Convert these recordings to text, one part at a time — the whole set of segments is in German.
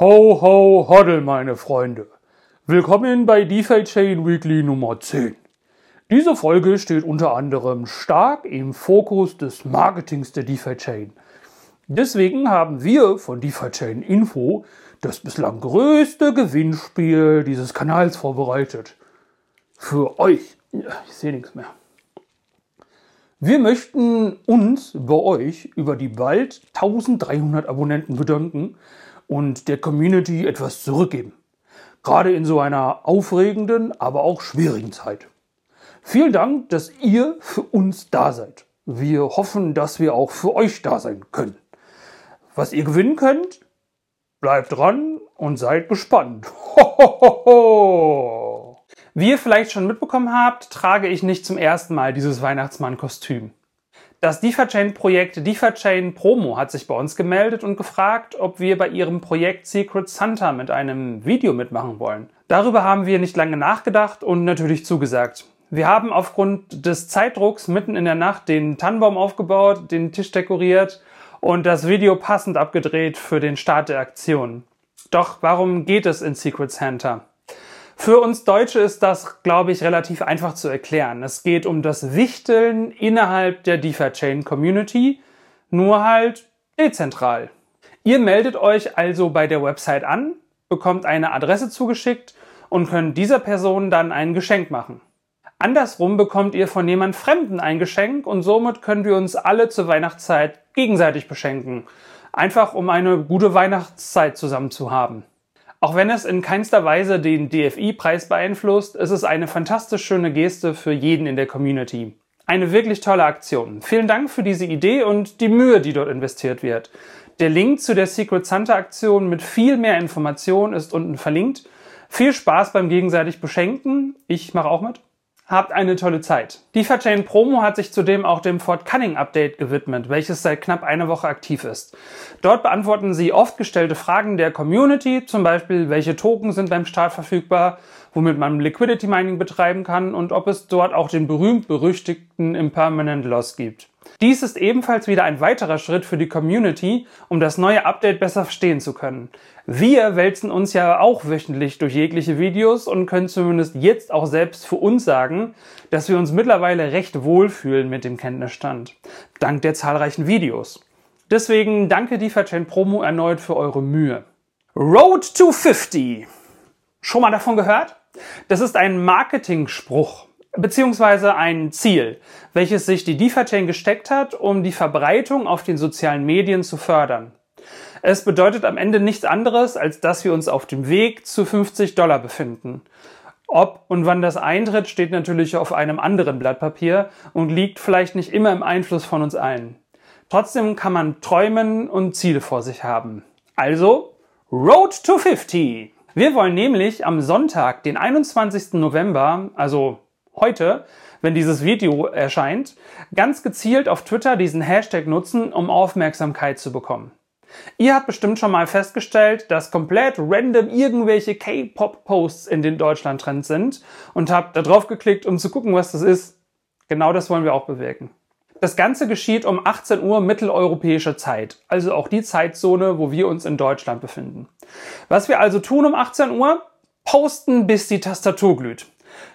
Ho, ho, hoddle, meine Freunde. Willkommen bei DeFi Chain Weekly Nummer 10. Diese Folge steht unter anderem stark im Fokus des Marketings der DeFi Chain. Deswegen haben wir von DeFi Chain Info das bislang größte Gewinnspiel dieses Kanals vorbereitet. Für euch. Ich sehe nichts mehr. Wir möchten uns bei euch über die bald 1300 Abonnenten bedanken und der Community etwas zurückgeben. Gerade in so einer aufregenden, aber auch schwierigen Zeit. Vielen Dank, dass ihr für uns da seid. Wir hoffen, dass wir auch für euch da sein können. Was ihr gewinnen könnt, bleibt dran und seid gespannt. Ho, Wie ihr vielleicht schon mitbekommen habt, trage ich nicht zum ersten Mal dieses Weihnachtsmann-Kostüm. Das DeFi-Chain-Projekt DeFi-Chain Promo hat sich bei uns gemeldet und gefragt, ob wir bei ihrem Projekt Secret Santa mit einem Video mitmachen wollen. Darüber haben wir nicht lange nachgedacht und natürlich zugesagt. Wir haben aufgrund des Zeitdrucks mitten in der Nacht den Tannenbaum aufgebaut, den Tisch dekoriert und das Video passend abgedreht für den Start der Aktion. Doch warum geht es in Secret Santa? Für uns Deutsche ist das, glaube ich, relativ einfach zu erklären. Es geht um das Wichteln innerhalb der DeFi-Chain Community, nur halt dezentral. Ihr meldet euch also bei der Website an, bekommt eine Adresse zugeschickt und könnt dieser Person dann ein Geschenk machen. Andersrum bekommt ihr von jemand Fremden ein Geschenk und somit können wir uns alle zur Weihnachtszeit gegenseitig beschenken. Einfach um eine gute Weihnachtszeit zusammen zu haben. Auch wenn es in keinster Weise den DFI-Preis beeinflusst, ist es eine fantastisch schöne Geste für jeden in der Community. Eine wirklich tolle Aktion. Vielen Dank für diese Idee und die Mühe, die dort investiert wird. Der Link zu der Secret Santa Aktion mit viel mehr Informationen ist unten verlinkt. Viel Spaß beim gegenseitig Beschenken. Ich mache auch mit. Habt eine tolle Zeit. DeFi-Chain Promo hat sich zudem auch dem Fort Cunning Update gewidmet, welches seit knapp einer Woche aktiv ist. Dort beantworten sie oft gestellte Fragen der Community, zum Beispiel welche Token sind beim Start verfügbar, womit man Liquidity Mining betreiben kann und ob es dort auch den berühmt-berüchtigten Impermanent Loss gibt. Dies ist ebenfalls wieder ein weiterer Schritt für die Community, um das neue Update besser verstehen zu können. Wir wälzen uns ja auch wöchentlich durch jegliche Videos und können zumindest jetzt auch selbst für uns sagen, dass wir uns mittlerweile recht wohlfühlen mit dem Kenntnisstand. Dank der zahlreichen Videos. Deswegen danke DeFi Promo erneut für eure Mühe. Road to 50. Schon mal davon gehört? Das ist ein Marketing-Spruch beziehungsweise ein Ziel, welches sich die DeFi-Chain gesteckt hat, um die Verbreitung auf den sozialen Medien zu fördern. Es bedeutet am Ende nichts anderes, als dass wir uns auf dem Weg zu 50 Dollar befinden. Ob und wann das eintritt, steht natürlich auf einem anderen Blatt Papier und liegt vielleicht nicht immer im Einfluss von uns allen. Trotzdem kann man träumen und Ziele vor sich haben. Also, Road to 50! Wir wollen nämlich am Sonntag, den 21. November, also heute, wenn dieses Video erscheint, ganz gezielt auf Twitter diesen Hashtag nutzen, um Aufmerksamkeit zu bekommen. Ihr habt bestimmt schon mal festgestellt, dass komplett random irgendwelche K-Pop-Posts in den Deutschland-Trends sind und habt da drauf geklickt, um zu gucken, was das ist. Genau das wollen wir auch bewirken. Das Ganze geschieht um 18 Uhr mitteleuropäischer Zeit, also auch die Zeitzone, wo wir uns in Deutschland befinden. Was wir also tun um 18 Uhr? Posten, bis die Tastatur glüht.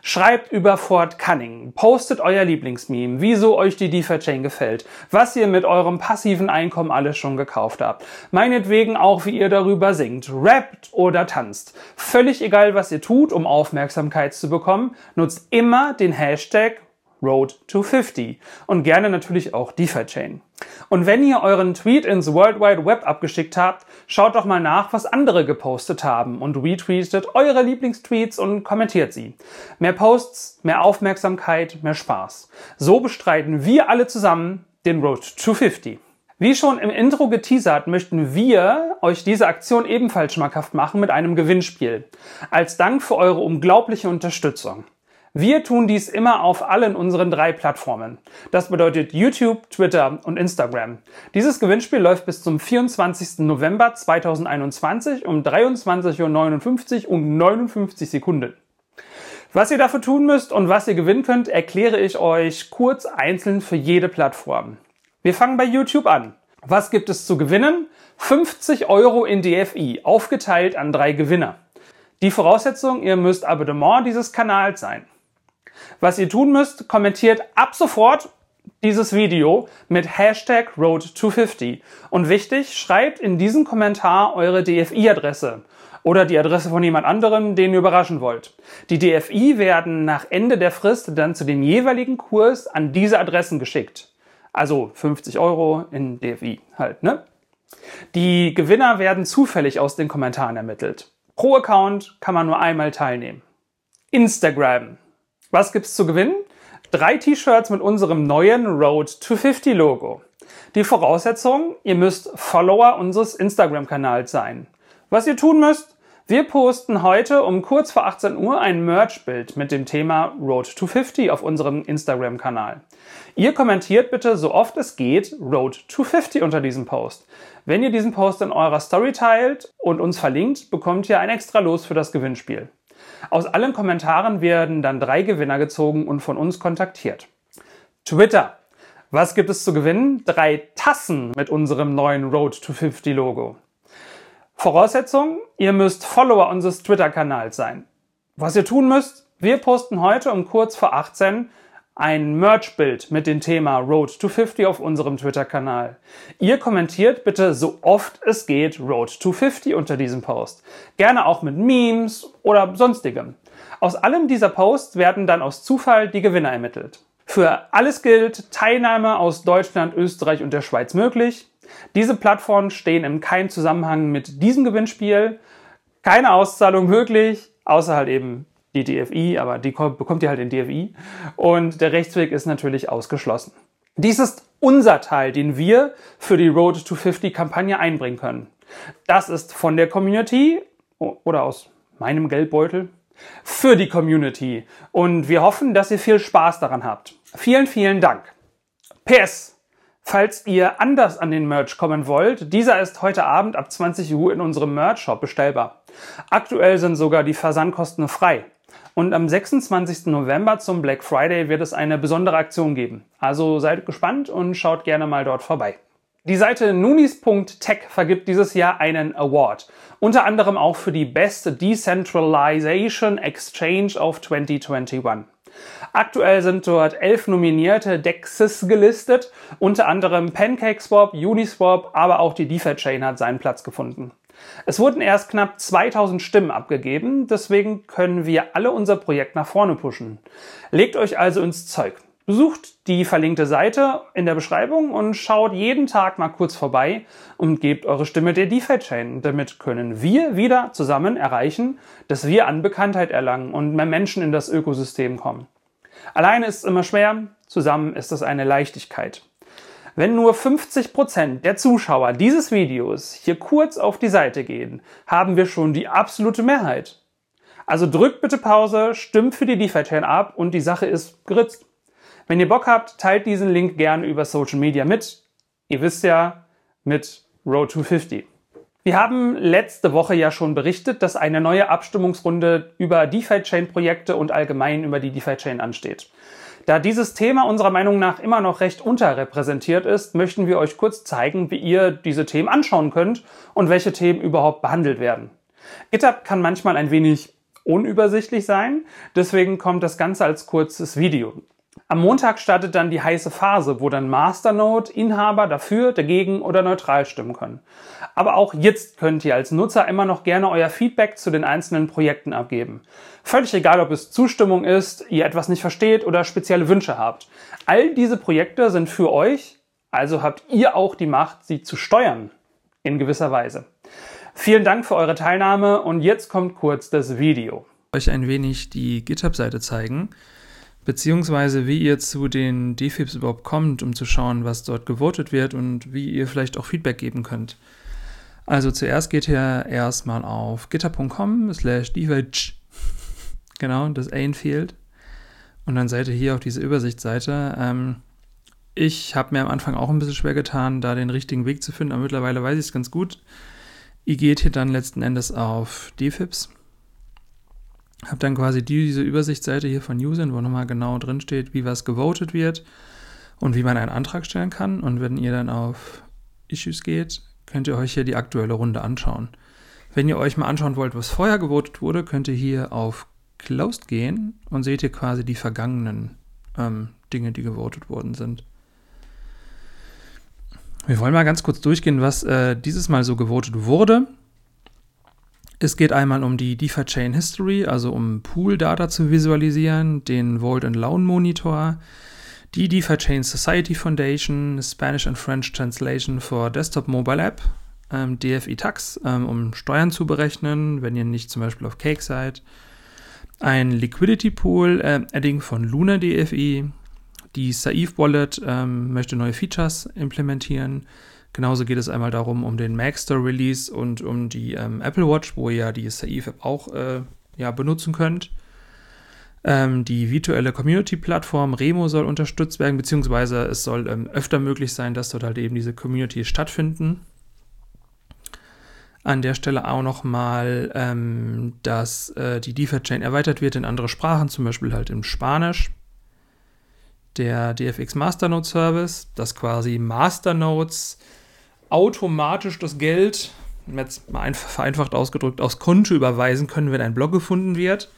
Schreibt über Fort Cunning, postet euer Lieblingsmeme, wieso euch die DeFi-Chain gefällt, was ihr mit eurem passiven Einkommen alles schon gekauft habt. Meinetwegen auch, wie ihr darüber singt, rappt oder tanzt. Völlig egal, was ihr tut, um Aufmerksamkeit zu bekommen, nutzt immer den Hashtag Road to 50 und gerne natürlich auch DeFi-Chain. Und wenn ihr euren Tweet ins World Wide Web abgeschickt habt, schaut doch mal nach, was andere gepostet haben und retweetet eure Lieblingstweets und kommentiert sie. Mehr Posts, mehr Aufmerksamkeit, mehr Spaß. So bestreiten wir alle zusammen den Road to 50. Wie schon im Intro geteasert, möchten wir euch diese Aktion ebenfalls schmackhaft machen mit einem Gewinnspiel. Als Dank für eure unglaubliche Unterstützung. Wir tun dies immer auf allen unseren drei Plattformen. Das bedeutet YouTube, Twitter und Instagram. Dieses Gewinnspiel läuft bis zum 24. November 2021 um 23.59 Uhr und 59 Sekunden. Was ihr dafür tun müsst und was ihr gewinnen könnt, erkläre ich euch kurz einzeln für jede Plattform. Wir fangen bei YouTube an. Was gibt es zu gewinnen? 50 Euro in DFI, aufgeteilt an drei Gewinner. Die Voraussetzung, ihr müsst Abonnement dieses Kanals sein. Was ihr tun müsst, kommentiert ab sofort dieses Video mit Hashtag Road250. Und wichtig, schreibt in diesem Kommentar eure DFI-Adresse oder die Adresse von jemand anderem, den ihr überraschen wollt. Die DFI werden nach Ende der Frist dann zu dem jeweiligen Kurs an diese Adressen geschickt. Also 50 Euro in DFI halt, ne? Die Gewinner werden zufällig aus den Kommentaren ermittelt. Pro Account kann man nur einmal teilnehmen. Instagram. Was gibt's zu gewinnen? Drei T-Shirts mit unserem neuen Road to 50 Logo. Die Voraussetzung, ihr müsst Follower unseres Instagram-Kanals sein. Was ihr tun müsst, wir posten heute um kurz vor 18 Uhr ein Merch-Bild mit dem Thema Road to 50 auf unserem Instagram-Kanal. Ihr kommentiert bitte so oft es geht Road to 50 unter diesem Post. Wenn ihr diesen Post in eurer Story teilt und uns verlinkt, bekommt ihr ein extra Los für das Gewinnspiel. Aus allen Kommentaren werden dann drei Gewinner gezogen und von uns kontaktiert. Twitter. Was gibt es zu gewinnen? Drei Tassen mit unserem neuen Road to 50 Logo. Voraussetzung, ihr müsst Follower unseres Twitter-Kanals sein. Was ihr tun müsst, wir posten heute um kurz vor 18 ein Merch-Bild mit dem Thema Road to 50 auf unserem Twitter-Kanal. Ihr kommentiert bitte so oft es geht Road to 50 unter diesem Post. Gerne auch mit Memes oder sonstigem. Aus allem dieser Posts werden dann aus Zufall die Gewinner ermittelt. Für alles gilt Teilnahme aus Deutschland, Österreich und der Schweiz möglich. Diese Plattformen stehen im keinem Zusammenhang mit diesem Gewinnspiel. Keine Auszahlung möglich, außer halt eben die DFI, aber die bekommt ihr halt in DFI. Und der Rechtsweg ist natürlich ausgeschlossen. Dies ist unser Teil, den wir für die Road to 50 Kampagne einbringen können. Das ist von der Community oder aus meinem Geldbeutel für die Community. Und wir hoffen, dass ihr viel Spaß daran habt. Vielen, vielen Dank. PS. Falls ihr anders an den Merch kommen wollt, dieser ist heute Abend ab 20 Uhr in unserem Merch-Shop bestellbar. Aktuell sind sogar die Versandkosten frei. Und am 26. November zum Black Friday wird es eine besondere Aktion geben. Also seid gespannt und schaut gerne mal dort vorbei. Die Seite nunis.tech vergibt dieses Jahr einen Award. Unter anderem auch für die Best Decentralization Exchange of 2021. Aktuell sind dort elf nominierte DEXs gelistet, unter anderem PancakeSwap, Uniswap, aber auch die DeFi-Chain hat seinen Platz gefunden. Es wurden erst knapp 2000 Stimmen abgegeben, deswegen können wir alle unser Projekt nach vorne pushen. Legt euch also ins Zeug. Besucht die verlinkte Seite in der Beschreibung und schaut jeden Tag mal kurz vorbei und gebt eure Stimme der DeFi-Chain. Damit können wir wieder zusammen erreichen, dass wir an Bekanntheit erlangen und mehr Menschen in das Ökosystem kommen. Alleine ist es immer schwer, zusammen ist es eine Leichtigkeit. Wenn nur 50% der Zuschauer dieses Videos hier kurz auf die Seite gehen, haben wir schon die absolute Mehrheit. Also drückt bitte Pause, stimmt für die DeFi-Chain ab und die Sache ist geritzt. Wenn ihr Bock habt, teilt diesen Link gerne über Social Media mit. Ihr wisst ja, mit Road to 50. Wir haben letzte Woche ja schon berichtet, dass eine neue Abstimmungsrunde über DeFi-Chain-Projekte und allgemein über die DeFi-Chain ansteht. Da dieses Thema unserer Meinung nach immer noch recht unterrepräsentiert ist, möchten wir euch kurz zeigen, wie ihr diese Themen anschauen könnt und welche Themen überhaupt behandelt werden. GitHub kann manchmal ein wenig unübersichtlich sein, deswegen kommt das Ganze als kurzes Video. Am Montag startet dann die heiße Phase, wo dann Masternode-Inhaber dafür, dagegen oder neutral stimmen können. Aber auch jetzt könnt ihr als Nutzer immer noch gerne euer Feedback zu den einzelnen Projekten abgeben. Völlig egal, ob es Zustimmung ist, ihr etwas nicht versteht oder spezielle Wünsche habt. All diese Projekte sind für euch, also habt ihr auch die Macht, sie zu steuern. In gewisser Weise. Vielen Dank für eure Teilnahme und jetzt kommt kurz das Video. Euch ein wenig die GitHub-Seite zeigen beziehungsweise wie ihr zu den Defibs überhaupt kommt, um zu schauen, was dort gewotet wird und wie ihr vielleicht auch Feedback geben könnt. Also zuerst geht ihr erstmal auf github.com slash genau, das A fehlt. Und dann seid ihr hier auf diese Übersichtsseite. Ähm, ich habe mir am Anfang auch ein bisschen schwer getan, da den richtigen Weg zu finden, aber mittlerweile weiß ich es ganz gut. Ihr geht hier dann letzten Endes auf Defibs habe dann quasi diese Übersichtsseite hier von Usern, wo nochmal genau drin steht, wie was gewotet wird und wie man einen Antrag stellen kann. Und wenn ihr dann auf Issues geht, könnt ihr euch hier die aktuelle Runde anschauen. Wenn ihr euch mal anschauen wollt, was vorher gewotet wurde, könnt ihr hier auf Closed gehen und seht ihr quasi die vergangenen ähm, Dinge, die gewotet worden sind. Wir wollen mal ganz kurz durchgehen, was äh, dieses Mal so gewotet wurde. Es geht einmal um die DeFi Chain History, also um Pool-Data zu visualisieren, den Vault and Loan Monitor, die DeFi Chain Society Foundation, Spanish and French Translation for Desktop Mobile App, ähm, DFI Tax, ähm, um Steuern zu berechnen, wenn ihr nicht zum Beispiel auf Cake seid, ein Liquidity Pool, äh, Adding von Luna DFI, die Saif Wallet ähm, möchte neue Features implementieren. Genauso geht es einmal darum, um den Maxster Release und um die ähm, Apple Watch, wo ihr ja die Saif App auch äh, ja, benutzen könnt. Ähm, die virtuelle Community-Plattform Remo soll unterstützt werden, beziehungsweise es soll ähm, öfter möglich sein, dass dort halt eben diese Communities stattfinden. An der Stelle auch nochmal, ähm, dass äh, die DeFi-Chain erweitert wird in andere Sprachen, zum Beispiel halt in Spanisch der DFX Masternode Service, dass quasi Masternodes automatisch das Geld, jetzt mal einfach vereinfacht ausgedrückt, aufs Konto überweisen können, wenn ein Blog gefunden wird.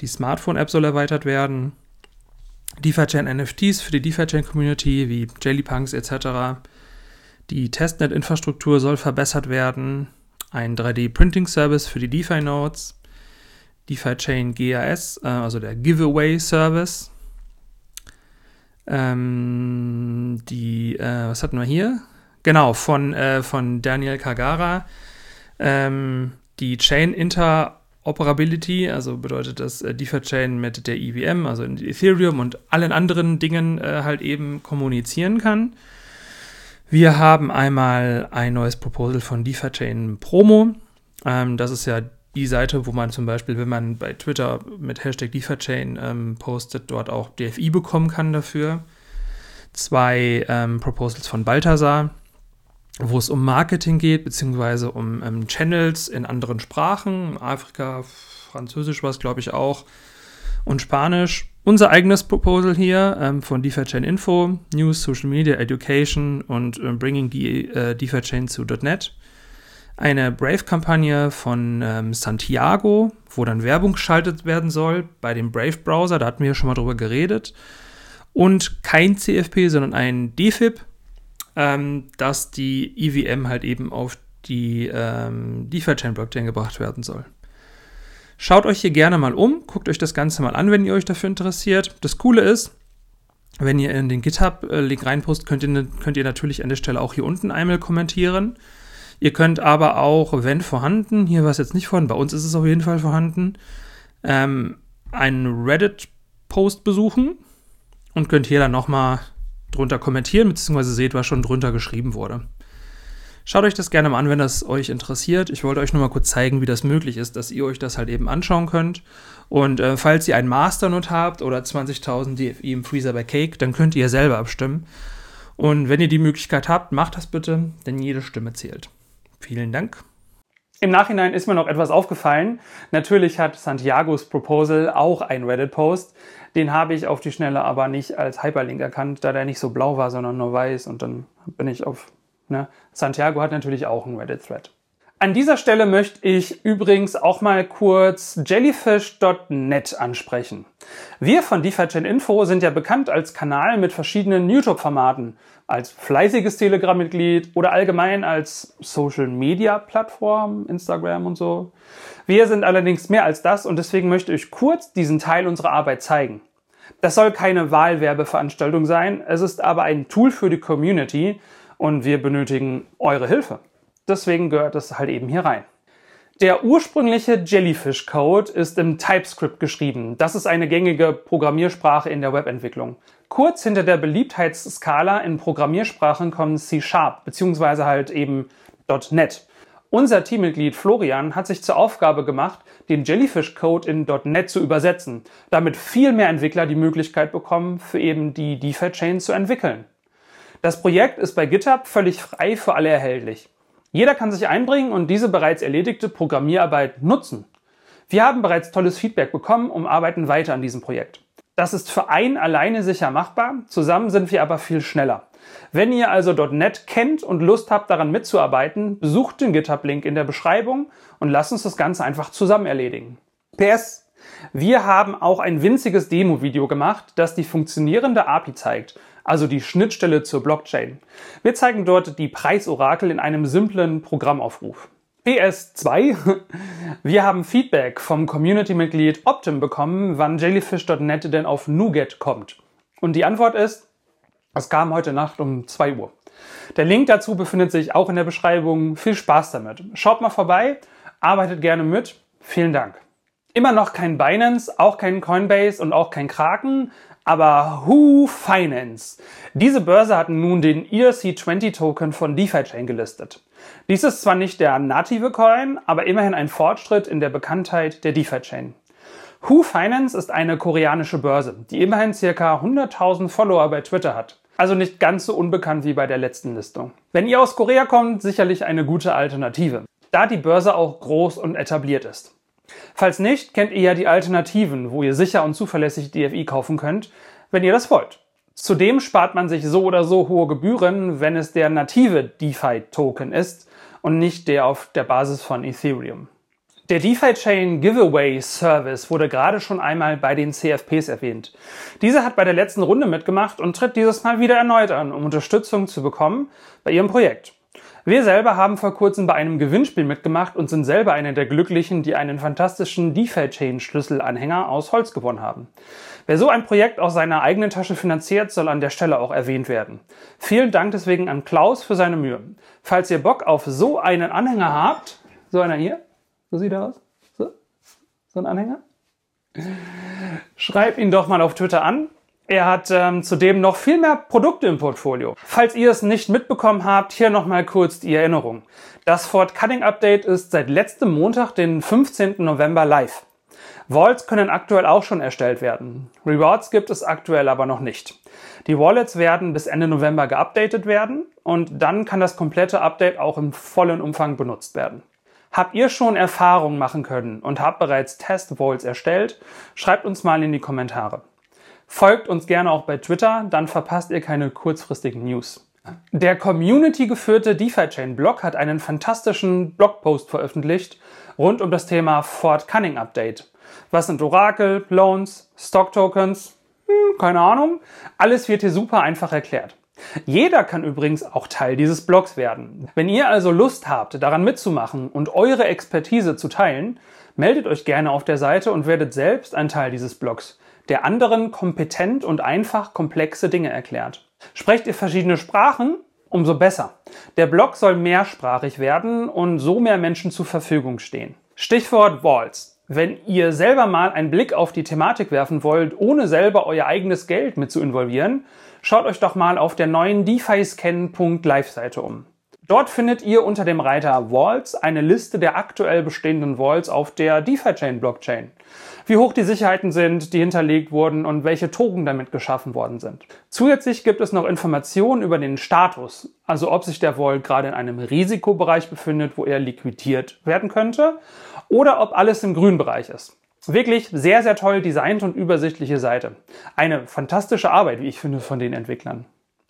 Die Smartphone-App soll erweitert werden. DeFi-Chain NFTs für die DeFi-Chain-Community wie Jellypunks etc. Die Testnet-Infrastruktur soll verbessert werden. Ein 3D-Printing-Service für die DeFi-Nodes. DeFi-Chain GAS, äh, also der Giveaway-Service, ähm, die, äh, was hatten wir hier? Genau, von, äh, von Daniel Kagara. Ähm, die Chain Interoperability, also bedeutet das äh, DeFi-Chain mit der EVM, also Ethereum und allen anderen Dingen äh, halt eben kommunizieren kann. Wir haben einmal ein neues Proposal von DeFi-Chain Promo. Ähm, das ist ja die Seite, wo man zum Beispiel, wenn man bei Twitter mit Hashtag DeFi-Chain ähm, postet, dort auch DFI bekommen kann dafür. Zwei ähm, Proposals von Balthasar, wo es um Marketing geht, beziehungsweise um ähm, Channels in anderen Sprachen, Afrika, Französisch war es, glaube ich, auch, und Spanisch. Unser eigenes Proposal hier ähm, von DeFi-Chain Info, News, Social Media, Education und äh, Bringing die äh, DeFi-Chain zu .NET eine Brave-Kampagne von ähm, Santiago, wo dann Werbung geschaltet werden soll bei dem Brave-Browser, da hatten wir ja schon mal drüber geredet. Und kein CFP, sondern ein DFIP, ähm, dass die EVM halt eben auf die ähm, DeFi-Chain-Blockchain gebracht werden soll. Schaut euch hier gerne mal um, guckt euch das Ganze mal an, wenn ihr euch dafür interessiert. Das Coole ist, wenn ihr in den GitHub-Link reinpost, könnt ihr, könnt ihr natürlich an der Stelle auch hier unten einmal kommentieren. Ihr könnt aber auch, wenn vorhanden, hier war es jetzt nicht vorhanden, bei uns ist es auf jeden Fall vorhanden, ähm, einen Reddit-Post besuchen und könnt hier dann nochmal drunter kommentieren, beziehungsweise seht, was schon drunter geschrieben wurde. Schaut euch das gerne mal an, wenn das euch interessiert. Ich wollte euch nur mal kurz zeigen, wie das möglich ist, dass ihr euch das halt eben anschauen könnt. Und äh, falls ihr einen Masternode habt oder 20.000 DFI im Freezer bei Cake, dann könnt ihr selber abstimmen. Und wenn ihr die Möglichkeit habt, macht das bitte, denn jede Stimme zählt. Vielen Dank. Im Nachhinein ist mir noch etwas aufgefallen. Natürlich hat Santiagos Proposal auch einen Reddit-Post. Den habe ich auf die Schnelle aber nicht als Hyperlink erkannt, da der nicht so blau war, sondern nur weiß. Und dann bin ich auf. Ne? Santiago hat natürlich auch einen Reddit-Thread. An dieser Stelle möchte ich übrigens auch mal kurz Jellyfish.net ansprechen. Wir von DeFi Info sind ja bekannt als Kanal mit verschiedenen YouTube-Formaten, als fleißiges Telegram-Mitglied oder allgemein als Social-Media-Plattform, Instagram und so. Wir sind allerdings mehr als das und deswegen möchte ich kurz diesen Teil unserer Arbeit zeigen. Das soll keine Wahlwerbeveranstaltung sein, es ist aber ein Tool für die Community und wir benötigen eure Hilfe. Deswegen gehört es halt eben hier rein. Der ursprüngliche Jellyfish Code ist im TypeScript geschrieben. Das ist eine gängige Programmiersprache in der Webentwicklung. Kurz hinter der Beliebtheitsskala in Programmiersprachen kommt C Sharp bzw. halt eben .NET. Unser Teammitglied Florian hat sich zur Aufgabe gemacht, den Jellyfish Code in .NET zu übersetzen, damit viel mehr Entwickler die Möglichkeit bekommen, für eben die DeFi-Chain zu entwickeln. Das Projekt ist bei GitHub völlig frei für alle erhältlich. Jeder kann sich einbringen und diese bereits erledigte Programmierarbeit nutzen. Wir haben bereits tolles Feedback bekommen und arbeiten weiter an diesem Projekt. Das ist für einen alleine sicher machbar, zusammen sind wir aber viel schneller. Wenn ihr also .NET kennt und Lust habt, daran mitzuarbeiten, besucht den GitHub-Link in der Beschreibung und lasst uns das Ganze einfach zusammen erledigen. PS, wir haben auch ein winziges Demo-Video gemacht, das die funktionierende API zeigt, also die Schnittstelle zur Blockchain. Wir zeigen dort die Preisorakel in einem simplen Programmaufruf. PS2. Wir haben Feedback vom Community-Mitglied Optim bekommen, wann Jellyfish.net denn auf NuGet kommt. Und die Antwort ist, es kam heute Nacht um 2 Uhr. Der Link dazu befindet sich auch in der Beschreibung. Viel Spaß damit. Schaut mal vorbei, arbeitet gerne mit. Vielen Dank. Immer noch kein Binance, auch kein Coinbase und auch kein Kraken, aber Who Finance. Diese Börse hat nun den ERC20 Token von DeFi Chain gelistet. Dies ist zwar nicht der native Coin, aber immerhin ein Fortschritt in der Bekanntheit der DeFi Chain. Who Finance ist eine koreanische Börse, die immerhin ca. 100.000 Follower bei Twitter hat. Also nicht ganz so unbekannt wie bei der letzten Listung. Wenn ihr aus Korea kommt, sicherlich eine gute Alternative, da die Börse auch groß und etabliert ist. Falls nicht, kennt ihr ja die Alternativen, wo ihr sicher und zuverlässig DFI kaufen könnt, wenn ihr das wollt. Zudem spart man sich so oder so hohe Gebühren, wenn es der native DeFi-Token ist und nicht der auf der Basis von Ethereum. Der DeFi-Chain Giveaway Service wurde gerade schon einmal bei den CFPs erwähnt. Diese hat bei der letzten Runde mitgemacht und tritt dieses Mal wieder erneut an, um Unterstützung zu bekommen bei ihrem Projekt. Wir selber haben vor kurzem bei einem Gewinnspiel mitgemacht und sind selber eine der Glücklichen, die einen fantastischen DeFi-Chain-Schlüsselanhänger aus Holz gewonnen haben. Wer so ein Projekt aus seiner eigenen Tasche finanziert, soll an der Stelle auch erwähnt werden. Vielen Dank deswegen an Klaus für seine Mühe. Falls ihr Bock auf so einen Anhänger habt, so einer hier, so sieht er aus, so, so ein Anhänger, schreibt ihn doch mal auf Twitter an er hat ähm, zudem noch viel mehr Produkte im Portfolio. Falls ihr es nicht mitbekommen habt, hier nochmal kurz die Erinnerung. Das Fort Cutting Update ist seit letztem Montag, den 15. November live. Vaults können aktuell auch schon erstellt werden. Rewards gibt es aktuell aber noch nicht. Die Wallets werden bis Ende November geupdatet werden und dann kann das komplette Update auch im vollen Umfang benutzt werden. Habt ihr schon Erfahrungen machen können und habt bereits Test-Vaults erstellt? Schreibt uns mal in die Kommentare. Folgt uns gerne auch bei Twitter, dann verpasst ihr keine kurzfristigen News. Der community-geführte DeFi-Chain-Blog hat einen fantastischen Blogpost veröffentlicht rund um das Thema Fort Cunning Update. Was sind Orakel, Loans, Stock-Tokens? Hm, keine Ahnung. Alles wird hier super einfach erklärt. Jeder kann übrigens auch Teil dieses Blogs werden. Wenn ihr also Lust habt, daran mitzumachen und eure Expertise zu teilen, meldet euch gerne auf der Seite und werdet selbst ein Teil dieses Blogs der anderen kompetent und einfach komplexe Dinge erklärt. Sprecht ihr verschiedene Sprachen? Umso besser. Der Blog soll mehrsprachig werden und so mehr Menschen zur Verfügung stehen. Stichwort Walls. Wenn ihr selber mal einen Blick auf die Thematik werfen wollt, ohne selber euer eigenes Geld mit zu involvieren, schaut euch doch mal auf der neuen defiscan.live Seite um. Dort findet ihr unter dem Reiter Vaults eine Liste der aktuell bestehenden Vaults auf der DeFi-Chain Blockchain. Wie hoch die Sicherheiten sind, die hinterlegt wurden und welche Token damit geschaffen worden sind. Zusätzlich gibt es noch Informationen über den Status, also ob sich der Vault gerade in einem Risikobereich befindet, wo er liquidiert werden könnte, oder ob alles im grünen Bereich ist. Wirklich sehr, sehr toll designt und übersichtliche Seite. Eine fantastische Arbeit, wie ich finde, von den Entwicklern.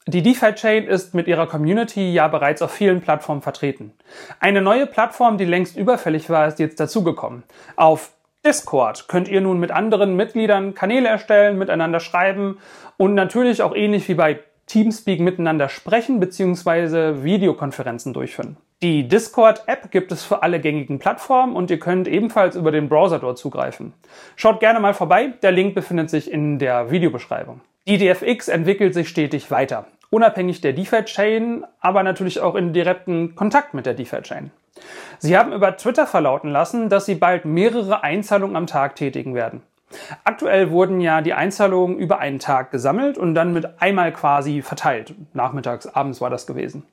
Die DeFi-Chain ist mit ihrer Community ja bereits auf vielen Plattformen vertreten. Eine neue Plattform, die längst überfällig war, ist jetzt dazugekommen. Auf Discord könnt ihr nun mit anderen Mitgliedern Kanäle erstellen, miteinander schreiben und natürlich auch ähnlich wie bei Teamspeak miteinander sprechen bzw. Videokonferenzen durchführen. Die Discord-App gibt es für alle gängigen Plattformen und ihr könnt ebenfalls über den Browser dort zugreifen. Schaut gerne mal vorbei, der Link befindet sich in der Videobeschreibung. Die DFX entwickelt sich stetig weiter unabhängig der DeFi-Chain, aber natürlich auch in direkten Kontakt mit der DeFi-Chain. Sie haben über Twitter verlauten lassen, dass sie bald mehrere Einzahlungen am Tag tätigen werden. Aktuell wurden ja die Einzahlungen über einen Tag gesammelt und dann mit einmal quasi verteilt. Nachmittags, abends war das gewesen.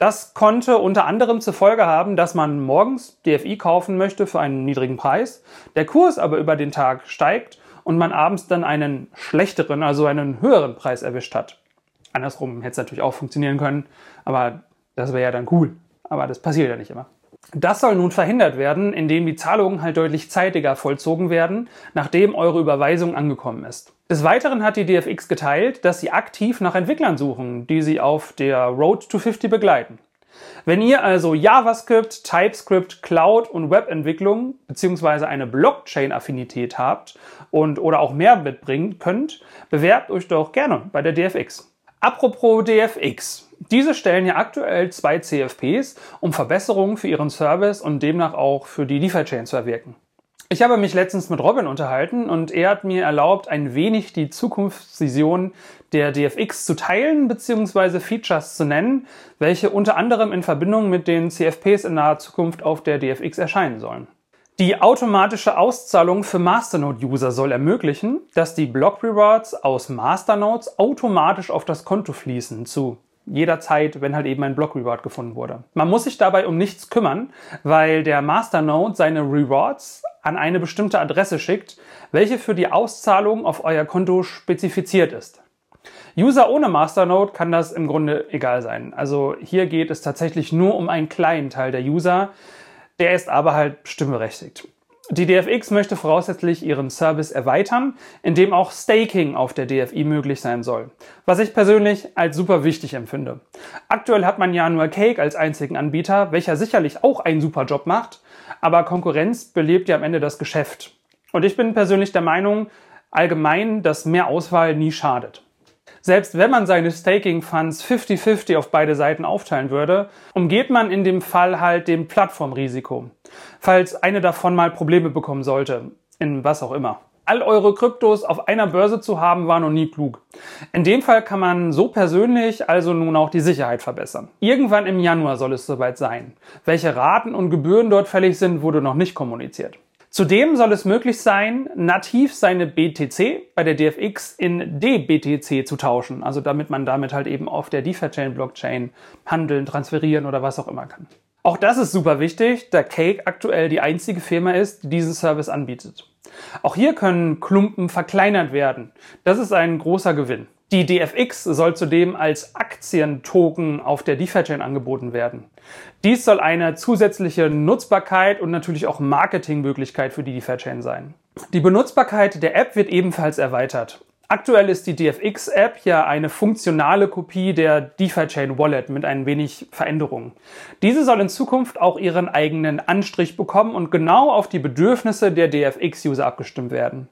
Das konnte unter anderem zur Folge haben, dass man morgens DFI kaufen möchte für einen niedrigen Preis, der Kurs aber über den Tag steigt und man abends dann einen schlechteren, also einen höheren Preis erwischt hat. Andersrum hätte es natürlich auch funktionieren können, aber das wäre ja dann cool. Aber das passiert ja nicht immer. Das soll nun verhindert werden, indem die Zahlungen halt deutlich zeitiger vollzogen werden, nachdem eure Überweisung angekommen ist. Des Weiteren hat die DFX geteilt, dass sie aktiv nach Entwicklern suchen, die sie auf der Road to 50 begleiten. Wenn ihr also JavaScript, TypeScript, Cloud und Webentwicklung bzw. eine Blockchain-Affinität habt und oder auch mehr mitbringen könnt, bewerbt euch doch gerne bei der DFX. Apropos DFX. Diese stellen ja aktuell zwei CFPs, um Verbesserungen für ihren Service und demnach auch für die Lieferchain zu erwirken. Ich habe mich letztens mit Robin unterhalten und er hat mir erlaubt, ein wenig die Zukunftsvision der DFX zu teilen bzw. Features zu nennen, welche unter anderem in Verbindung mit den CFPs in naher Zukunft auf der DFX erscheinen sollen. Die automatische Auszahlung für Masternode-User soll ermöglichen, dass die Block Rewards aus Masternodes automatisch auf das Konto fließen zu jederzeit, wenn halt eben ein Block Reward gefunden wurde. Man muss sich dabei um nichts kümmern, weil der Masternode seine Rewards an eine bestimmte Adresse schickt, welche für die Auszahlung auf euer Konto spezifiziert ist. User ohne Masternode kann das im Grunde egal sein. Also hier geht es tatsächlich nur um einen kleinen Teil der User, der ist aber halt stimmberechtigt. Die DFX möchte voraussetzlich ihren Service erweitern, indem auch Staking auf der DFI möglich sein soll, was ich persönlich als super wichtig empfinde. Aktuell hat man ja nur Cake als einzigen Anbieter, welcher sicherlich auch einen super Job macht, aber Konkurrenz belebt ja am Ende das Geschäft. Und ich bin persönlich der Meinung, allgemein, dass mehr Auswahl nie schadet. Selbst wenn man seine Staking-Funds 50-50 auf beide Seiten aufteilen würde, umgeht man in dem Fall halt dem Plattformrisiko. Falls eine davon mal Probleme bekommen sollte, in was auch immer. All eure Kryptos auf einer Börse zu haben, war noch nie klug. In dem Fall kann man so persönlich also nun auch die Sicherheit verbessern. Irgendwann im Januar soll es soweit sein. Welche Raten und Gebühren dort fällig sind, wurde noch nicht kommuniziert. Zudem soll es möglich sein, nativ seine BTC bei der DFX in DBTC zu tauschen, also damit man damit halt eben auf der DeFi-Chain Blockchain handeln, transferieren oder was auch immer kann. Auch das ist super wichtig, da Cake aktuell die einzige Firma ist, die diesen Service anbietet. Auch hier können Klumpen verkleinert werden. Das ist ein großer Gewinn. Die DFX soll zudem als Aktientoken auf der DeFi-Chain angeboten werden. Dies soll eine zusätzliche Nutzbarkeit und natürlich auch Marketingmöglichkeit für die DeFi-Chain sein. Die Benutzbarkeit der App wird ebenfalls erweitert. Aktuell ist die DFX-App ja eine funktionale Kopie der DeFi-Chain Wallet mit ein wenig Veränderungen. Diese soll in Zukunft auch ihren eigenen Anstrich bekommen und genau auf die Bedürfnisse der DFX-User abgestimmt werden.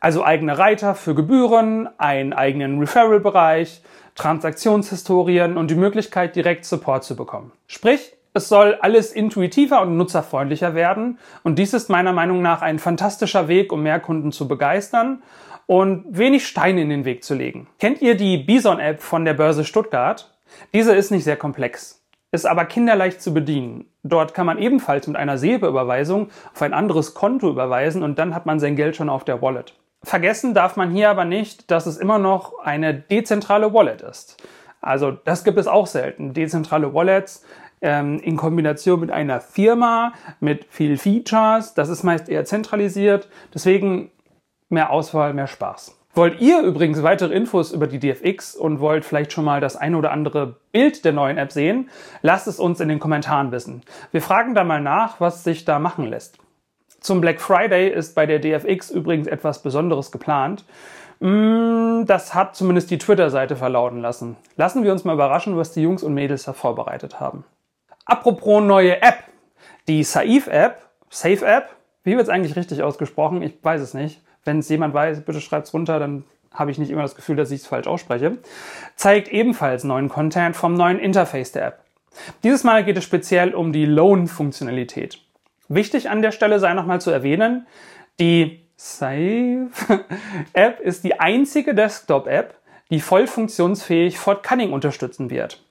Also eigene Reiter für Gebühren, einen eigenen Referral-Bereich, Transaktionshistorien und die Möglichkeit, direkt Support zu bekommen. Sprich, es soll alles intuitiver und nutzerfreundlicher werden und dies ist meiner Meinung nach ein fantastischer Weg, um mehr Kunden zu begeistern und wenig Steine in den Weg zu legen. Kennt ihr die Bison-App von der Börse Stuttgart? Diese ist nicht sehr komplex, ist aber kinderleicht zu bedienen. Dort kann man ebenfalls mit einer SEPA-Überweisung auf ein anderes Konto überweisen und dann hat man sein Geld schon auf der Wallet. Vergessen darf man hier aber nicht, dass es immer noch eine dezentrale Wallet ist. Also das gibt es auch selten. Dezentrale Wallets ähm, in Kombination mit einer Firma, mit viel Features, das ist meist eher zentralisiert. Deswegen mehr Auswahl, mehr Spaß. Wollt ihr übrigens weitere Infos über die DFX und wollt vielleicht schon mal das ein oder andere Bild der neuen App sehen? Lasst es uns in den Kommentaren wissen. Wir fragen da mal nach, was sich da machen lässt. Zum Black Friday ist bei der DFX übrigens etwas Besonderes geplant. Mm, das hat zumindest die Twitter-Seite verlauten lassen. Lassen wir uns mal überraschen, was die Jungs und Mädels da vorbereitet haben. Apropos neue App. Die Saif-App, Safe-App, wie wird es eigentlich richtig ausgesprochen? Ich weiß es nicht. Wenn es jemand weiß, bitte schreibt es runter, dann habe ich nicht immer das Gefühl, dass ich es falsch ausspreche. Zeigt ebenfalls neuen Content vom neuen Interface der App. Dieses Mal geht es speziell um die Loan-Funktionalität. Wichtig an der Stelle sei nochmal zu erwähnen, die Save-App ist die einzige Desktop-App, die voll funktionsfähig Fort Cunning unterstützen wird.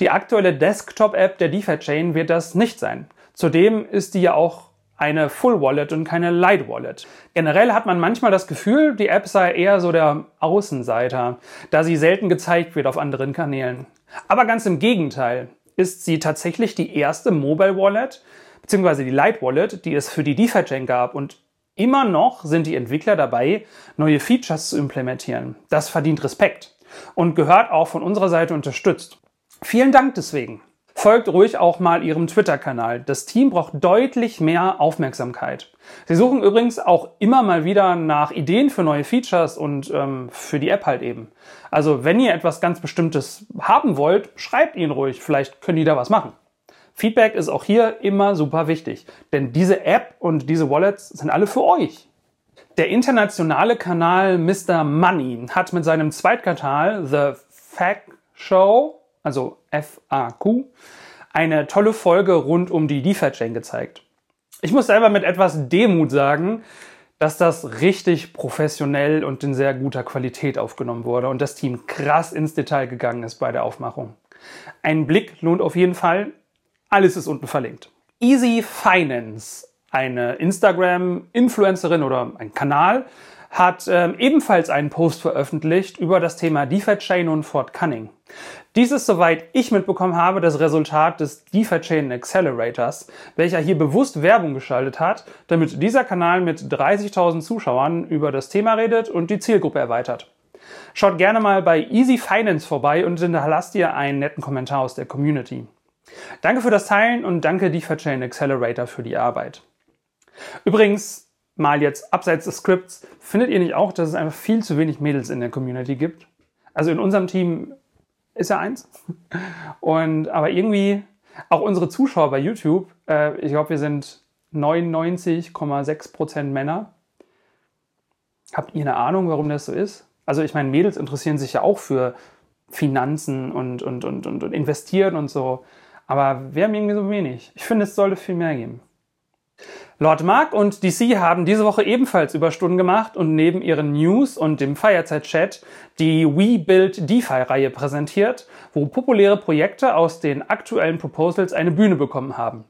Die aktuelle Desktop-App der DeFi-Chain wird das nicht sein. Zudem ist die ja auch eine Full Wallet und keine Light Wallet. Generell hat man manchmal das Gefühl, die App sei eher so der Außenseiter, da sie selten gezeigt wird auf anderen Kanälen. Aber ganz im Gegenteil ist sie tatsächlich die erste Mobile Wallet, beziehungsweise die Light Wallet, die es für die DeFi-Chain gab und immer noch sind die Entwickler dabei, neue Features zu implementieren. Das verdient Respekt und gehört auch von unserer Seite unterstützt. Vielen Dank deswegen. Folgt ruhig auch mal ihrem Twitter-Kanal. Das Team braucht deutlich mehr Aufmerksamkeit. Sie suchen übrigens auch immer mal wieder nach Ideen für neue Features und ähm, für die App halt eben. Also wenn ihr etwas ganz Bestimmtes haben wollt, schreibt ihnen ruhig. Vielleicht können die da was machen. Feedback ist auch hier immer super wichtig, denn diese App und diese Wallets sind alle für euch. Der internationale Kanal Mr. Money hat mit seinem Zweitkanal The Fact Show, also FAQ, eine tolle Folge rund um die DeFi-Chain gezeigt. Ich muss selber mit etwas Demut sagen, dass das richtig professionell und in sehr guter Qualität aufgenommen wurde und das Team krass ins Detail gegangen ist bei der Aufmachung. Ein Blick lohnt auf jeden Fall. Alles ist unten verlinkt. Easy Finance, eine Instagram-Influencerin oder ein Kanal, hat ähm, ebenfalls einen Post veröffentlicht über das Thema DeFi-Chain und Fort Cunning. Dies ist, soweit ich mitbekommen habe, das Resultat des DeFi-Chain Accelerators, welcher hier bewusst Werbung geschaltet hat, damit dieser Kanal mit 30.000 Zuschauern über das Thema redet und die Zielgruppe erweitert. Schaut gerne mal bei Easy Finance vorbei und hinterlasst ihr einen netten Kommentar aus der Community. Danke für das Teilen und danke DeFi-Chain Accelerator für die Arbeit. Übrigens, mal jetzt abseits des Skripts, findet ihr nicht auch, dass es einfach viel zu wenig Mädels in der Community gibt? Also in unserem Team ist ja eins. Und aber irgendwie auch unsere Zuschauer bei YouTube, äh, ich glaube, wir sind 99,6% Männer. Habt ihr eine Ahnung, warum das so ist? Also ich meine, Mädels interessieren sich ja auch für Finanzen und, und, und, und, und investieren und so. Aber wir haben irgendwie so wenig. Ich finde, es sollte viel mehr geben. Lord Mark und DC haben diese Woche ebenfalls Überstunden gemacht und neben ihren News und dem Fireside-Chat die We Build DeFi-Reihe präsentiert, wo populäre Projekte aus den aktuellen Proposals eine Bühne bekommen haben.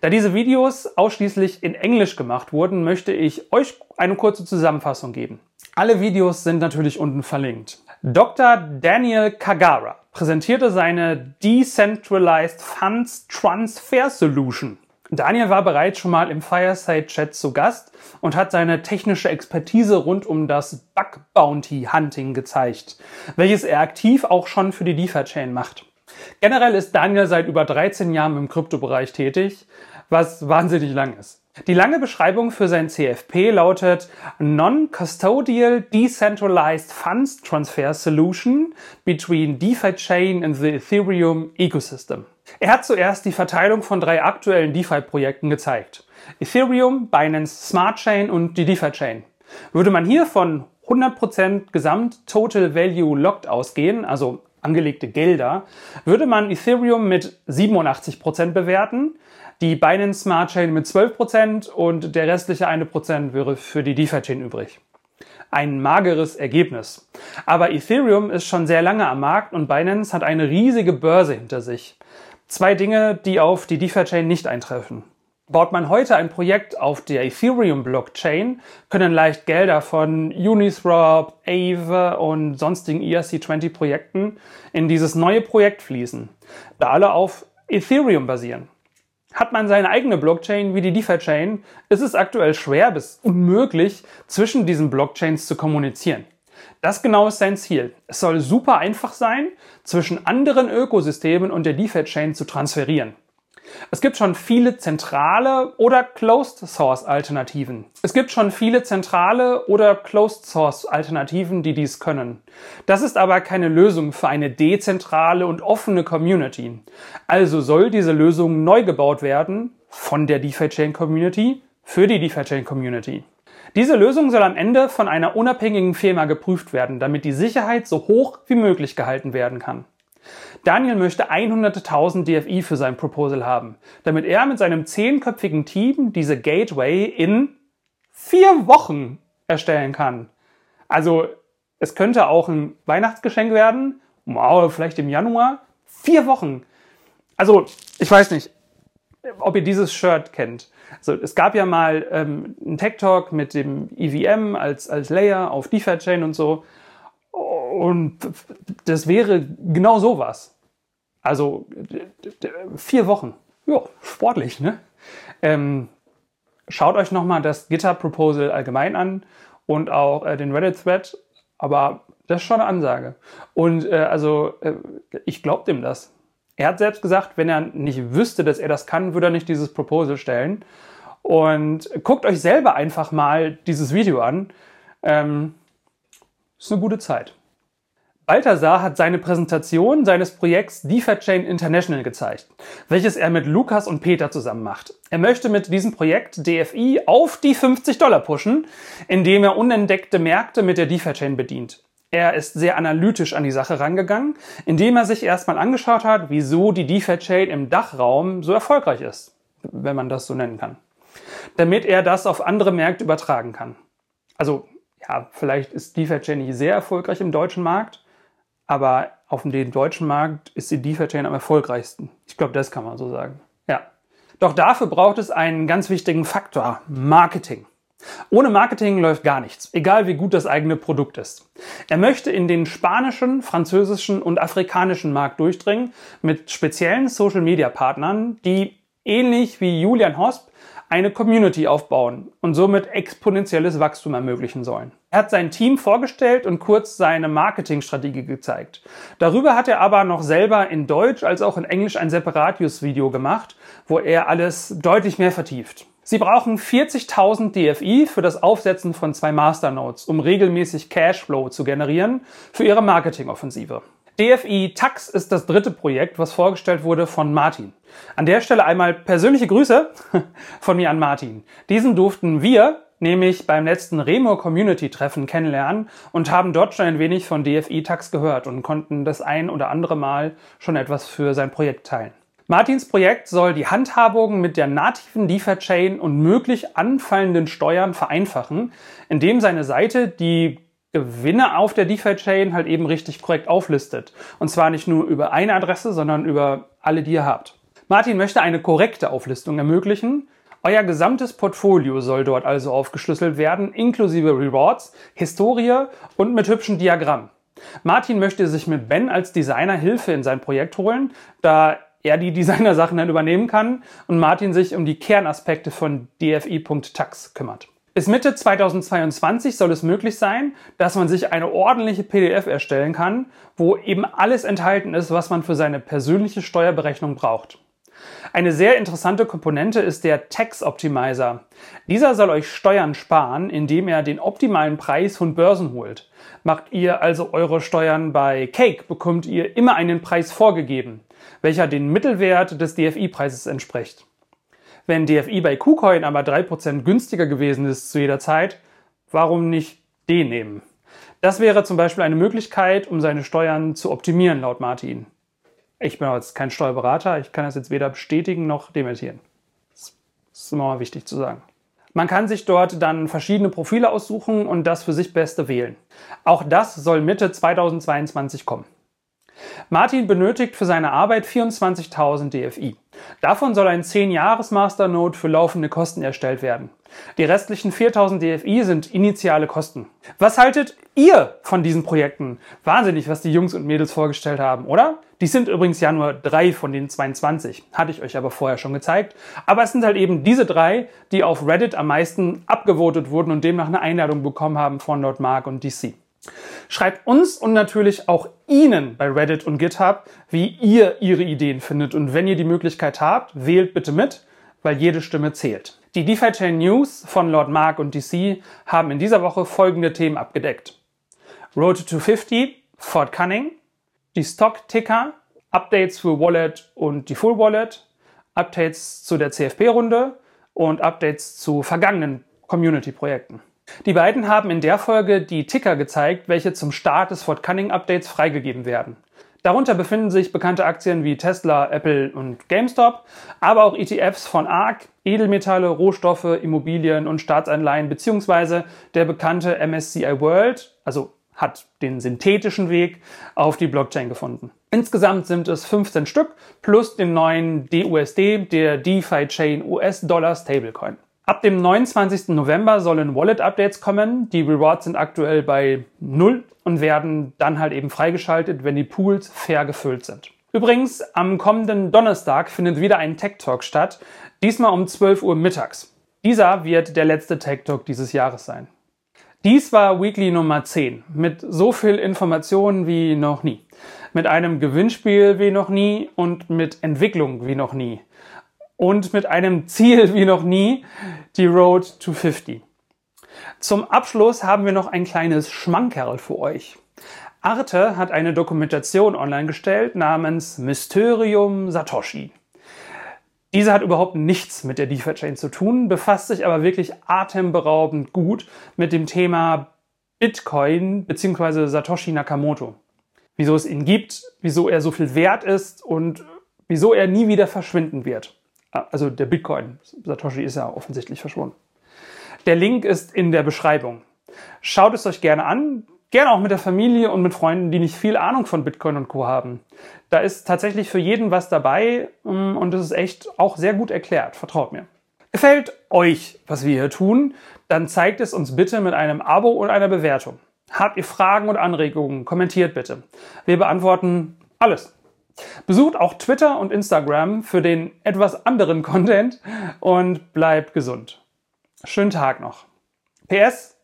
Da diese Videos ausschließlich in Englisch gemacht wurden, möchte ich euch eine kurze Zusammenfassung geben. Alle Videos sind natürlich unten verlinkt. Dr. Daniel Kagara präsentierte seine Decentralized Funds Transfer Solution. Daniel war bereits schon mal im Fireside Chat zu Gast und hat seine technische Expertise rund um das Bug Bounty Hunting gezeigt, welches er aktiv auch schon für die DeFi-Chain macht. Generell ist Daniel seit über 13 Jahren im Kryptobereich tätig, was wahnsinnig lang ist. Die lange Beschreibung für sein CFP lautet Non-Custodial Decentralized Funds Transfer Solution between DeFi Chain and the Ethereum Ecosystem. Er hat zuerst die Verteilung von drei aktuellen DeFi-Projekten gezeigt. Ethereum, Binance Smart Chain und die DeFi Chain. Würde man hier von 100% Gesamt Total Value Locked ausgehen, also angelegte Gelder, würde man Ethereum mit 87% bewerten, die Binance Smart Chain mit 12% und der restliche 1% wäre für die DeFi Chain übrig. Ein mageres Ergebnis. Aber Ethereum ist schon sehr lange am Markt und Binance hat eine riesige Börse hinter sich. Zwei Dinge, die auf die DeFi-Chain nicht eintreffen. Baut man heute ein Projekt auf der Ethereum-Blockchain, können leicht Gelder von Uniswap, Aave und sonstigen ERC20-Projekten in dieses neue Projekt fließen, da alle auf Ethereum basieren. Hat man seine eigene Blockchain wie die DeFi-Chain, ist es aktuell schwer bis unmöglich, zwischen diesen Blockchains zu kommunizieren. Das genau ist sein Ziel. Es soll super einfach sein, zwischen anderen Ökosystemen und der DeFi-Chain zu transferieren. Es gibt schon viele zentrale oder Closed Source Alternativen. Es gibt schon viele zentrale oder Closed Source Alternativen, die dies können. Das ist aber keine Lösung für eine dezentrale und offene Community. Also soll diese Lösung neu gebaut werden von der DeFi Chain Community für die DeFi Chain Community. Diese Lösung soll am Ende von einer unabhängigen Firma geprüft werden, damit die Sicherheit so hoch wie möglich gehalten werden kann. Daniel möchte 100.000 DFI für sein Proposal haben, damit er mit seinem zehnköpfigen Team diese Gateway in vier Wochen erstellen kann. Also es könnte auch ein Weihnachtsgeschenk werden, wow, vielleicht im Januar. Vier Wochen. Also ich weiß nicht, ob ihr dieses Shirt kennt. Also es gab ja mal ähm, einen Tech Talk mit dem EVM als, als Layer auf DeFi Chain und so. Und das wäre genau sowas. Also vier Wochen. Ja, sportlich, ne? Ähm, schaut euch nochmal das GitHub Proposal allgemein an und auch äh, den Reddit Thread. Aber das ist schon eine Ansage. Und äh, also äh, ich glaube dem das. Er hat selbst gesagt, wenn er nicht wüsste, dass er das kann, würde er nicht dieses Proposal stellen. Und guckt euch selber einfach mal dieses Video an. Ähm, ist eine gute Zeit. Balthasar hat seine Präsentation seines Projekts DeFi International gezeigt, welches er mit Lukas und Peter zusammen macht. Er möchte mit diesem Projekt DFI auf die 50 Dollar pushen, indem er unentdeckte Märkte mit der DeFi-Chain bedient. Er ist sehr analytisch an die Sache rangegangen, indem er sich erstmal angeschaut hat, wieso die DeFi-Chain im Dachraum so erfolgreich ist, wenn man das so nennen kann, damit er das auf andere Märkte übertragen kann. Also ja, vielleicht ist DeFi-Chain nicht sehr erfolgreich im deutschen Markt, aber auf dem deutschen Markt ist die DeFi-Chain am erfolgreichsten. Ich glaube, das kann man so sagen. Ja. Doch dafür braucht es einen ganz wichtigen Faktor, Marketing. Ohne Marketing läuft gar nichts, egal wie gut das eigene Produkt ist. Er möchte in den spanischen, französischen und afrikanischen Markt durchdringen mit speziellen Social-Media-Partnern, die ähnlich wie Julian Hosp eine Community aufbauen und somit exponentielles Wachstum ermöglichen sollen. Er hat sein Team vorgestellt und kurz seine Marketingstrategie gezeigt. Darüber hat er aber noch selber in Deutsch als auch in Englisch ein Separatius-Video gemacht, wo er alles deutlich mehr vertieft. Sie brauchen 40.000 DFI für das Aufsetzen von zwei Masternodes, um regelmäßig Cashflow zu generieren für ihre Marketingoffensive. DFI Tax ist das dritte Projekt, was vorgestellt wurde von Martin. An der Stelle einmal persönliche Grüße von mir an Martin. Diesen durften wir nämlich beim letzten Remo Community Treffen kennenlernen und haben dort schon ein wenig von DFI Tax gehört und konnten das ein oder andere Mal schon etwas für sein Projekt teilen. Martins Projekt soll die Handhabung mit der nativen DeFi-Chain und möglich anfallenden Steuern vereinfachen, indem seine Seite die Gewinne auf der DeFi-Chain halt eben richtig korrekt auflistet. Und zwar nicht nur über eine Adresse, sondern über alle, die ihr habt. Martin möchte eine korrekte Auflistung ermöglichen. Euer gesamtes Portfolio soll dort also aufgeschlüsselt werden, inklusive Rewards, Historie und mit hübschen Diagrammen. Martin möchte sich mit Ben als Designer Hilfe in sein Projekt holen, da er die Designer-Sachen dann übernehmen kann und Martin sich um die Kernaspekte von DFI.tax kümmert. Bis Mitte 2022 soll es möglich sein, dass man sich eine ordentliche PDF erstellen kann, wo eben alles enthalten ist, was man für seine persönliche Steuerberechnung braucht. Eine sehr interessante Komponente ist der Tax Optimizer. Dieser soll euch Steuern sparen, indem er den optimalen Preis von Börsen holt. Macht ihr also eure Steuern bei Cake, bekommt ihr immer einen Preis vorgegeben, welcher den Mittelwert des DFI-Preises entspricht. Wenn DFI bei KuCoin aber 3% günstiger gewesen ist zu jeder Zeit, warum nicht den nehmen? Das wäre zum Beispiel eine Möglichkeit, um seine Steuern zu optimieren, laut Martin. Ich bin jetzt kein Steuerberater, ich kann das jetzt weder bestätigen noch dementieren. Das ist immer mal wichtig zu sagen. Man kann sich dort dann verschiedene Profile aussuchen und das für sich Beste wählen. Auch das soll Mitte 2022 kommen. Martin benötigt für seine Arbeit 24.000 DFI. Davon soll ein 10-Jahres-Masternode für laufende Kosten erstellt werden. Die restlichen 4000 DFI sind initiale Kosten. Was haltet ihr von diesen Projekten? Wahnsinnig, was die Jungs und Mädels vorgestellt haben, oder? Die sind übrigens ja nur drei von den 22. Hatte ich euch aber vorher schon gezeigt. Aber es sind halt eben diese drei, die auf Reddit am meisten abgevotet wurden und demnach eine Einladung bekommen haben von Lord Mark und DC. Schreibt uns und natürlich auch Ihnen bei Reddit und GitHub, wie ihr Ihre Ideen findet. Und wenn ihr die Möglichkeit habt, wählt bitte mit, weil jede Stimme zählt. Die DeFi Chain News von Lord Mark und DC haben in dieser Woche folgende Themen abgedeckt. Road to 50, Fort Cunning, die Stock-Ticker, Updates für Wallet und die Full Wallet, Updates zu der CFP-Runde und Updates zu vergangenen Community-Projekten. Die beiden haben in der Folge die Ticker gezeigt, welche zum Start des Fort Cunning Updates freigegeben werden. Darunter befinden sich bekannte Aktien wie Tesla, Apple und GameStop, aber auch ETFs von ARK, Edelmetalle, Rohstoffe, Immobilien und Staatsanleihen beziehungsweise der bekannte MSCI World, also hat den synthetischen Weg auf die Blockchain gefunden. Insgesamt sind es 15 Stück plus den neuen DUSD, der DeFi Chain US-Dollar Stablecoin. Ab dem 29. November sollen Wallet-Updates kommen. Die Rewards sind aktuell bei 0 und werden dann halt eben freigeschaltet, wenn die Pools fair gefüllt sind. Übrigens, am kommenden Donnerstag findet wieder ein Tech Talk statt, diesmal um 12 Uhr mittags. Dieser wird der letzte Tech Talk dieses Jahres sein. Dies war Weekly Nummer 10 mit so viel Informationen wie noch nie. mit einem Gewinnspiel wie noch nie und mit Entwicklung wie noch nie. Und mit einem Ziel wie noch nie, die Road to 50. Zum Abschluss haben wir noch ein kleines Schmankerl für euch. Arte hat eine Dokumentation online gestellt namens Mysterium Satoshi. Diese hat überhaupt nichts mit der DeFi-Chain zu tun, befasst sich aber wirklich atemberaubend gut mit dem Thema Bitcoin bzw. Satoshi Nakamoto. Wieso es ihn gibt, wieso er so viel wert ist und wieso er nie wieder verschwinden wird. Also der Bitcoin. Satoshi ist ja offensichtlich verschwunden. Der Link ist in der Beschreibung. Schaut es euch gerne an. Gerne auch mit der Familie und mit Freunden, die nicht viel Ahnung von Bitcoin und Co. haben. Da ist tatsächlich für jeden was dabei mm, und es ist echt auch sehr gut erklärt. Vertraut mir. Gefällt euch, was wir hier tun, dann zeigt es uns bitte mit einem Abo und einer Bewertung. Habt ihr Fragen und Anregungen, kommentiert bitte. Wir beantworten alles. Besucht auch Twitter und Instagram für den etwas anderen Content und bleibt gesund. Schönen Tag noch. PS,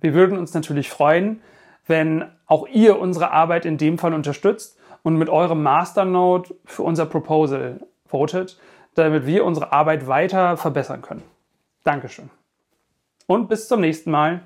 wir würden uns natürlich freuen, wenn auch ihr unsere Arbeit in dem Fall unterstützt und mit eurem Masternode für unser Proposal votet, damit wir unsere Arbeit weiter verbessern können. Dankeschön. Und bis zum nächsten Mal.